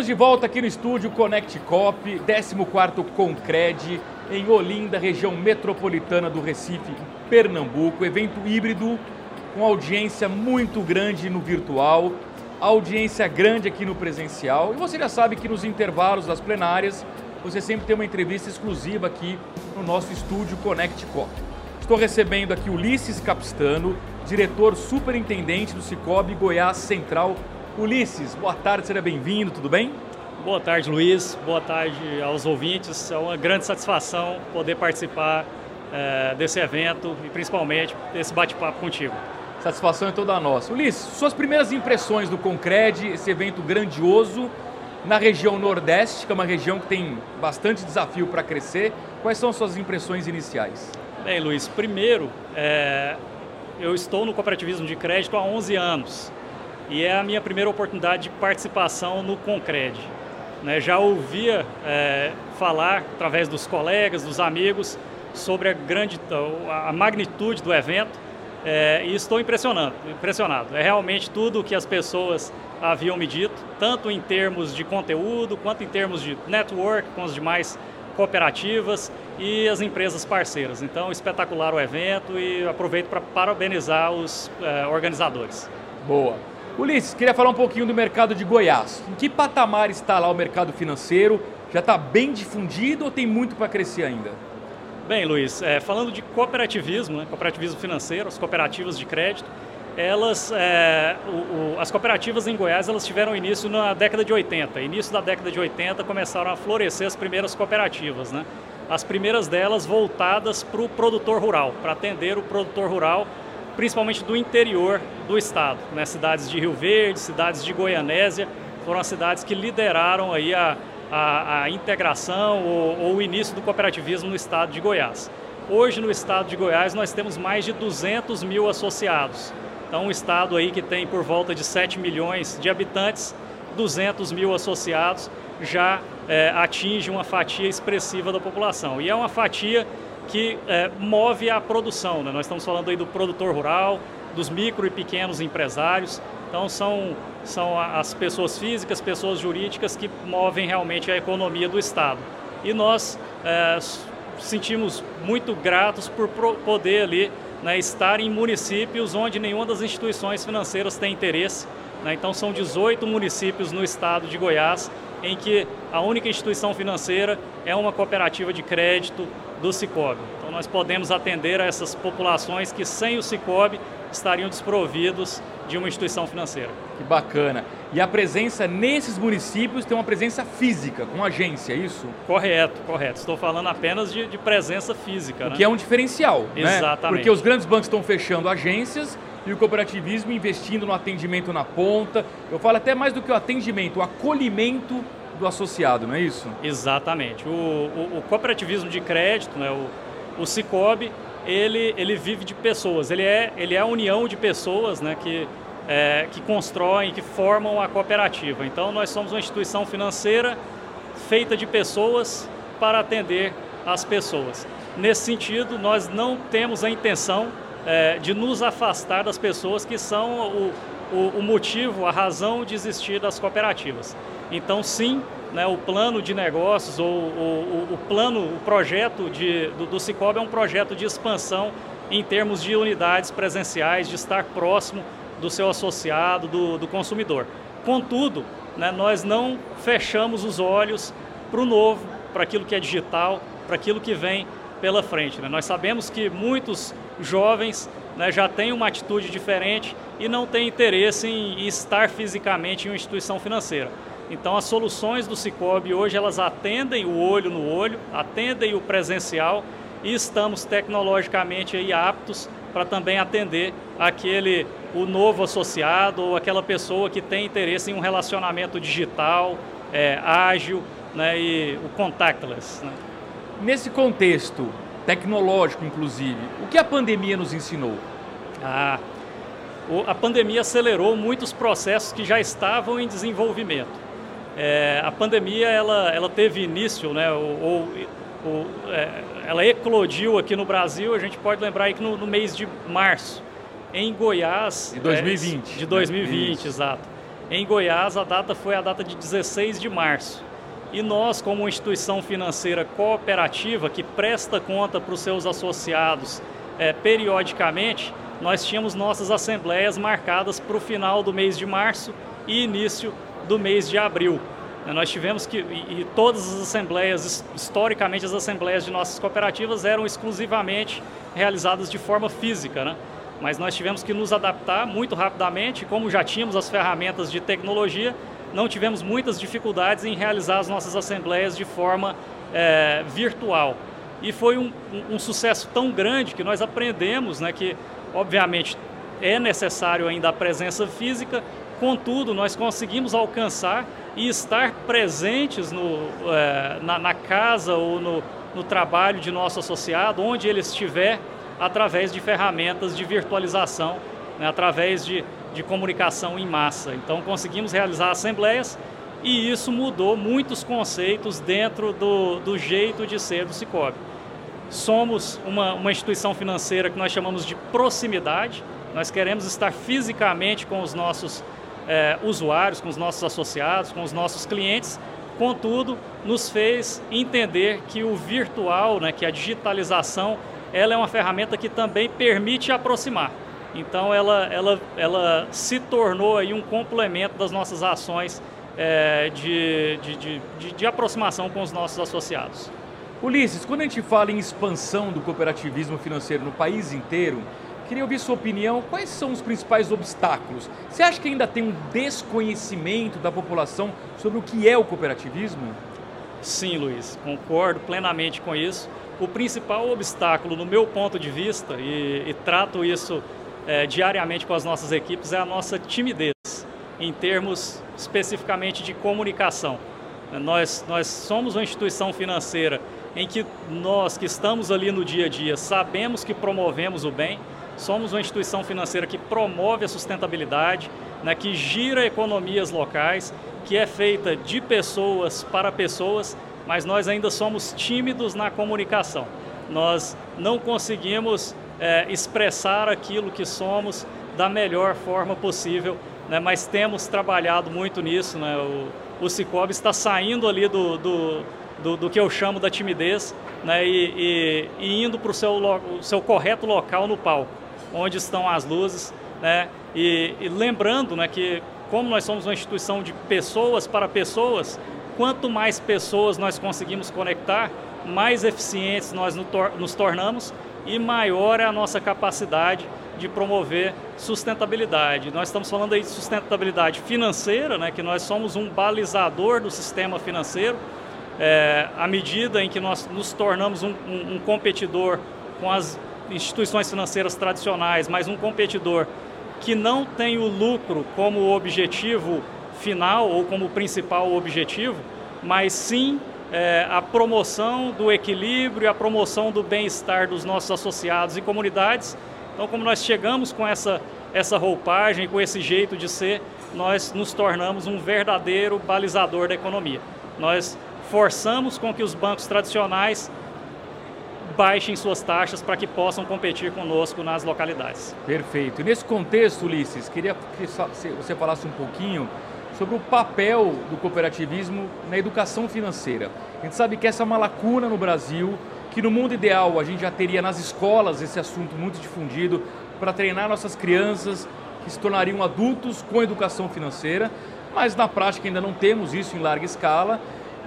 Estamos de volta aqui no estúdio Connect Cop, 14º Concred, em Olinda, região metropolitana do Recife, Pernambuco. Evento híbrido com audiência muito grande no virtual, audiência grande aqui no presencial. E você já sabe que nos intervalos das plenárias, você sempre tem uma entrevista exclusiva aqui no nosso estúdio Connect Cop. Estou recebendo aqui Ulisses Capistano, diretor superintendente do Cicobi Goiás Central. Ulisses, boa tarde, seja bem-vindo, tudo bem? Boa tarde, Luiz. Boa tarde aos ouvintes. É uma grande satisfação poder participar é, desse evento e principalmente desse bate-papo contigo. Satisfação é toda nossa. Ulisses, suas primeiras impressões do Concred, esse evento grandioso na região Nordeste, que é uma região que tem bastante desafio para crescer. Quais são suas impressões iniciais? Bem, Luiz, primeiro, é, eu estou no cooperativismo de crédito há 11 anos e é a minha primeira oportunidade de participação no Concred. Né, já ouvia é, falar, através dos colegas, dos amigos, sobre a, grande, a magnitude do evento é, e estou impressionado, impressionado. É realmente tudo o que as pessoas haviam me dito, tanto em termos de conteúdo, quanto em termos de network com as demais cooperativas e as empresas parceiras. Então, espetacular o evento e aproveito para parabenizar os eh, organizadores. Boa. Ulisses, queria falar um pouquinho do mercado de Goiás. Em que patamar está lá o mercado financeiro? Já está bem difundido ou tem muito para crescer ainda? Bem, Luiz, é, falando de cooperativismo, né, cooperativismo financeiro, as cooperativas de crédito, elas, é, o, o, as cooperativas em Goiás elas tiveram início na década de 80. Início da década de 80 começaram a florescer as primeiras cooperativas, né? As primeiras delas voltadas para o produtor rural, para atender o produtor rural, principalmente do interior do estado, né? Cidades de Rio Verde, cidades de Goianésia, foram as cidades que lideraram aí a, a, a integração ou, ou o início do cooperativismo no estado de Goiás. Hoje, no estado de Goiás, nós temos mais de 200 mil associados. Então, um estado aí que tem por volta de 7 milhões de habitantes, 200 mil associados, já é, atinge uma fatia expressiva da população. E é uma fatia que é, move a produção. Né? Nós estamos falando aí do produtor rural, dos micro e pequenos empresários. Então, são, são as pessoas físicas, pessoas jurídicas que movem realmente a economia do Estado. E nós é, sentimos muito gratos por poder ali né, estar em municípios onde nenhuma das instituições financeiras tem interesse. Né, então, são 18 municípios no estado de Goiás em que a única instituição financeira é uma cooperativa de crédito do Cicobi. Então, nós podemos atender a essas populações que, sem o Cicobi, estariam desprovidos de uma instituição financeira. Que bacana. E a presença nesses municípios tem uma presença física, com agência, é isso? Correto, correto. Estou falando apenas de, de presença física. O né? que é um diferencial, né? Exatamente. Né? Porque os grandes bancos estão fechando agências e o cooperativismo investindo no atendimento na ponta. Eu falo até mais do que o atendimento, o acolhimento do associado, não é isso? Exatamente. O, o, o cooperativismo de crédito, né, o, o Cicobi, ele, ele vive de pessoas, ele é, ele é a união de pessoas né, que, é, que constroem, que formam a cooperativa. Então, nós somos uma instituição financeira feita de pessoas para atender as pessoas. Nesse sentido, nós não temos a intenção é, de nos afastar das pessoas que são o, o, o motivo, a razão de existir das cooperativas. Então, sim, né, o plano de negócios ou o, plano, o projeto de, do, do Cicobi é um projeto de expansão em termos de unidades presenciais, de estar próximo do seu associado, do, do consumidor. Contudo, né, nós não fechamos os olhos para o novo, para aquilo que é digital, para aquilo que vem pela frente. Né? Nós sabemos que muitos jovens né, já têm uma atitude diferente e não têm interesse em estar fisicamente em uma instituição financeira. Então as soluções do Cicobi hoje elas atendem o olho no olho, atendem o presencial e estamos tecnologicamente aí aptos para também atender aquele o novo associado ou aquela pessoa que tem interesse em um relacionamento digital, é, ágil né, e o contactless. Né. Nesse contexto tecnológico, inclusive, o que a pandemia nos ensinou? Ah, a pandemia acelerou muitos processos que já estavam em desenvolvimento. É, a pandemia ela, ela teve início, né, ou, ou é, ela eclodiu aqui no Brasil, a gente pode lembrar aí que no, no mês de março, em Goiás. De 2020. É, de 2020, né? exato. Em Goiás, a data foi a data de 16 de março. E nós, como instituição financeira cooperativa que presta conta para os seus associados é, periodicamente, nós tínhamos nossas assembleias marcadas para o final do mês de março e início do mês de abril. Né, nós tivemos que, e, todas as assembleias, historicamente as assembleias de nossas cooperativas eram exclusivamente realizadas de forma física, né? mas nós tivemos que nos adaptar muito rapidamente, como já tínhamos as ferramentas de tecnologia, não tivemos muitas dificuldades em realizar as nossas assembleias de forma é, virtual. E foi um, um, sucesso tão grande que nós aprendemos né, que, obviamente, é necessário ainda a presença física, contudo, nós conseguimos alcançar e estar presentes no, é, na, na, casa ou no, no trabalho de nosso associado, onde ele estiver, através de ferramentas de virtualização, né, através de, de comunicação em massa. Então, conseguimos realizar assembleias e isso mudou muitos conceitos dentro do, do jeito de ser do Cicobi. Somos uma, uma instituição financeira que nós chamamos de proximidade, nós queremos estar fisicamente com os nossos é, usuários, com os nossos associados, com os nossos clientes, contudo, nos fez entender que o virtual, né, que a digitalização, ela é uma ferramenta que também permite aproximar. Então, ela, ela, ela se tornou aí um complemento das nossas ações é, de, de, de, de aproximação com os nossos associados. Ulisses, quando a gente fala em expansão do cooperativismo financeiro no país inteiro, queria ouvir sua opinião. Quais são os principais obstáculos? Você acha que ainda tem um desconhecimento da população sobre o que é o cooperativismo? Sim, Luiz, concordo plenamente com isso. O principal obstáculo, no meu ponto de vista, e, e trato isso é, diariamente com as nossas equipes, é a nossa timidez, em termos especificamente de comunicação. Nós, nós somos uma instituição financeira em que nós que estamos ali no dia a dia sabemos que promovemos o bem, somos uma instituição financeira que promove a sustentabilidade, né, que gira economias locais, que é feita de pessoas para pessoas, mas nós ainda somos tímidos na comunicação. Nós não conseguimos é, expressar aquilo que somos da melhor forma possível, né, mas temos trabalhado muito nisso. Né, o, o Cicobi está saindo ali do, do do, do, que eu chamo da timidez né, e, e, e indo para o seu, seu correto local no palco, onde estão as luzes. Né, e, e, lembrando né, que, como nós somos uma instituição de pessoas para pessoas, quanto mais pessoas nós conseguimos conectar, mais eficientes nós nos tornamos e maior é a nossa capacidade de promover sustentabilidade. Nós estamos falando aí de sustentabilidade financeira, né, que nós somos um balizador do sistema financeiro, é, à medida em que nós nos tornamos um, um, um competidor com as instituições financeiras tradicionais, mas um competidor que não tem o lucro como objetivo final ou como principal objetivo, mas sim é, a promoção do equilíbrio e a promoção do bem-estar dos nossos associados e comunidades. Então, como nós chegamos com essa, essa roupagem, com esse jeito de ser, nós nos tornamos um verdadeiro balizador da economia. Nós forçamos com que os bancos tradicionais baixem suas taxas para que possam competir conosco nas localidades. Perfeito. Nesse contexto, Ulisses, queria que você falasse um pouquinho sobre o papel do cooperativismo na educação financeira. A gente sabe que essa é uma lacuna no Brasil, que no mundo ideal a gente já teria nas escolas esse assunto muito difundido para treinar nossas crianças que se tornariam adultos com educação financeira, mas na prática ainda não temos isso em larga escala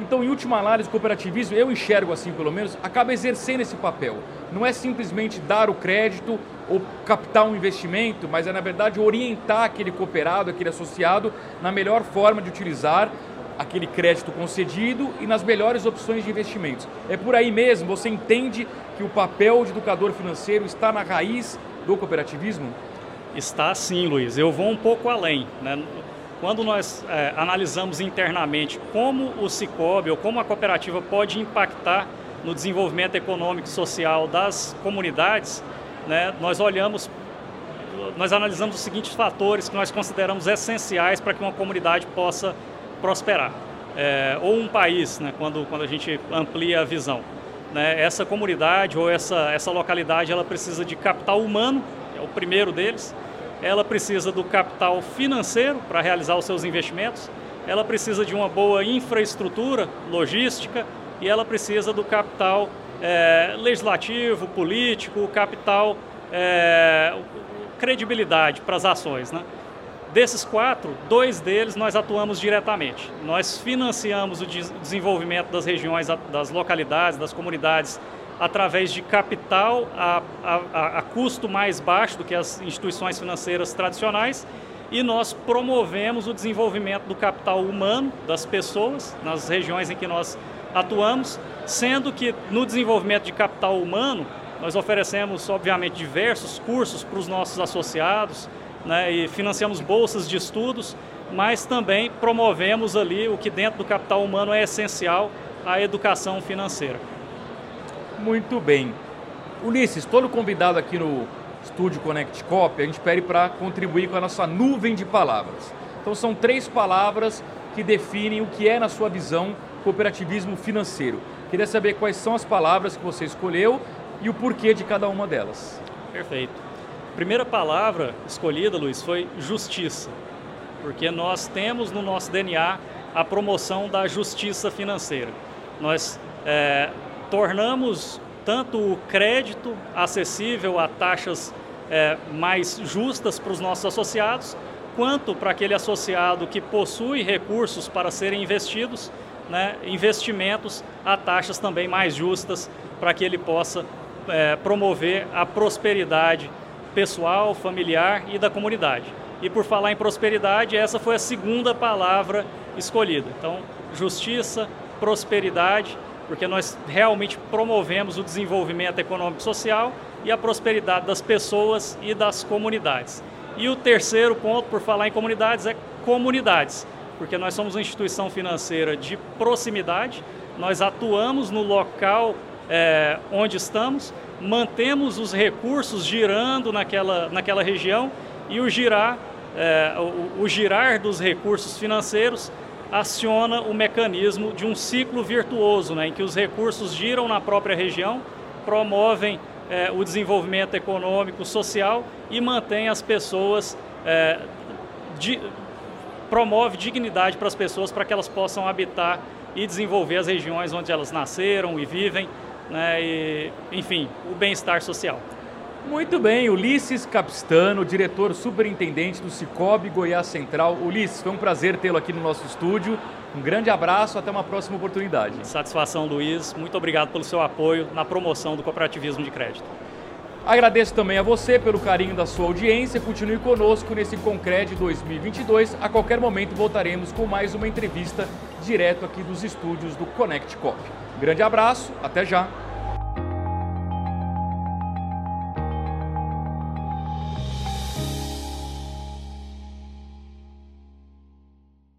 então, em última análise, o cooperativismo, eu enxergo assim pelo menos, acaba exercendo esse papel. Não é simplesmente dar o crédito ou captar um investimento, mas é, na verdade, orientar aquele cooperado, aquele associado, na melhor forma de utilizar aquele crédito concedido e nas melhores opções de investimentos. É por aí mesmo, você entende que o papel de educador financeiro está na raiz do cooperativismo? Está sim, Luiz. Eu vou um pouco além. Né? Quando nós é, analisamos internamente como o Cicobi ou como a cooperativa pode impactar no desenvolvimento econômico e social das comunidades, né, nós olhamos, nós analisamos os seguintes fatores que nós consideramos essenciais para que uma comunidade possa prosperar. É, ou um país, né, quando, quando a gente amplia a visão. Né, essa comunidade ou essa, essa localidade ela precisa de capital humano, é o primeiro deles, ela precisa do capital financeiro para realizar os seus investimentos, ela precisa de uma boa infraestrutura logística e ela precisa do capital é, legislativo, político, capital, é, credibilidade para as ações. Né? Desses quatro, dois deles nós atuamos diretamente. Nós financiamos o desenvolvimento das regiões, das localidades, das comunidades, através de capital a, a, a custo mais baixo do que as instituições financeiras tradicionais e nós promovemos o desenvolvimento do capital humano das pessoas nas regiões em que nós atuamos, sendo que no desenvolvimento de capital humano nós oferecemos, obviamente, diversos cursos para os nossos associados, né, e financiamos bolsas de estudos, mas também promovemos ali o que dentro do capital humano é essencial, a educação financeira. Muito bem. Ulisses, todo convidado aqui no Estúdio Connect Cop, a gente pede para contribuir com a nossa nuvem de palavras. Então são três palavras que definem o que é, na sua visão, cooperativismo financeiro. Queria saber quais são as palavras que você escolheu e o porquê de cada uma delas. Perfeito. A primeira palavra escolhida, Luiz, foi justiça, porque nós temos no nosso DNA a promoção da justiça financeira. Nós é, tornamos tanto o crédito acessível a taxas é, mais justas para os nossos associados, quanto para aquele associado que possui recursos para serem investidos, né, investimentos a taxas também mais justas para que ele possa é, promover a prosperidade pessoal, familiar e da comunidade. E por falar em prosperidade, essa foi a segunda palavra escolhida. Então, justiça, prosperidade, porque nós realmente promovemos o desenvolvimento econômico e social e a prosperidade das pessoas e das comunidades. E o terceiro ponto, por falar em comunidades, é comunidades, porque nós somos uma instituição financeira de proximidade, nós atuamos no local é, onde estamos, mantemos os recursos girando naquela, naquela região e o girar, é, o, o girar dos recursos financeiros aciona o mecanismo de um ciclo virtuoso, né, em que os recursos giram na própria região, promovem é, o desenvolvimento econômico, social e mantém as pessoas, é, di, promove dignidade para as pessoas para que elas possam habitar e desenvolver as regiões onde elas nasceram e vivem né, e, enfim, o bem-estar social. Muito bem, Ulisses Capistano, diretor superintendente do Cicobi Goiás Central. Ulisses, foi um prazer tê-lo aqui no nosso estúdio. Um grande abraço, até uma próxima oportunidade. Satisfação, Luiz. Muito obrigado pelo seu apoio na promoção do cooperativismo de crédito. Agradeço também a você pelo carinho da sua audiência. Continue conosco nesse Concred 2022. A qualquer momento voltaremos com mais uma entrevista direto aqui dos estúdios do Connect Cop. Grande abraço, até já!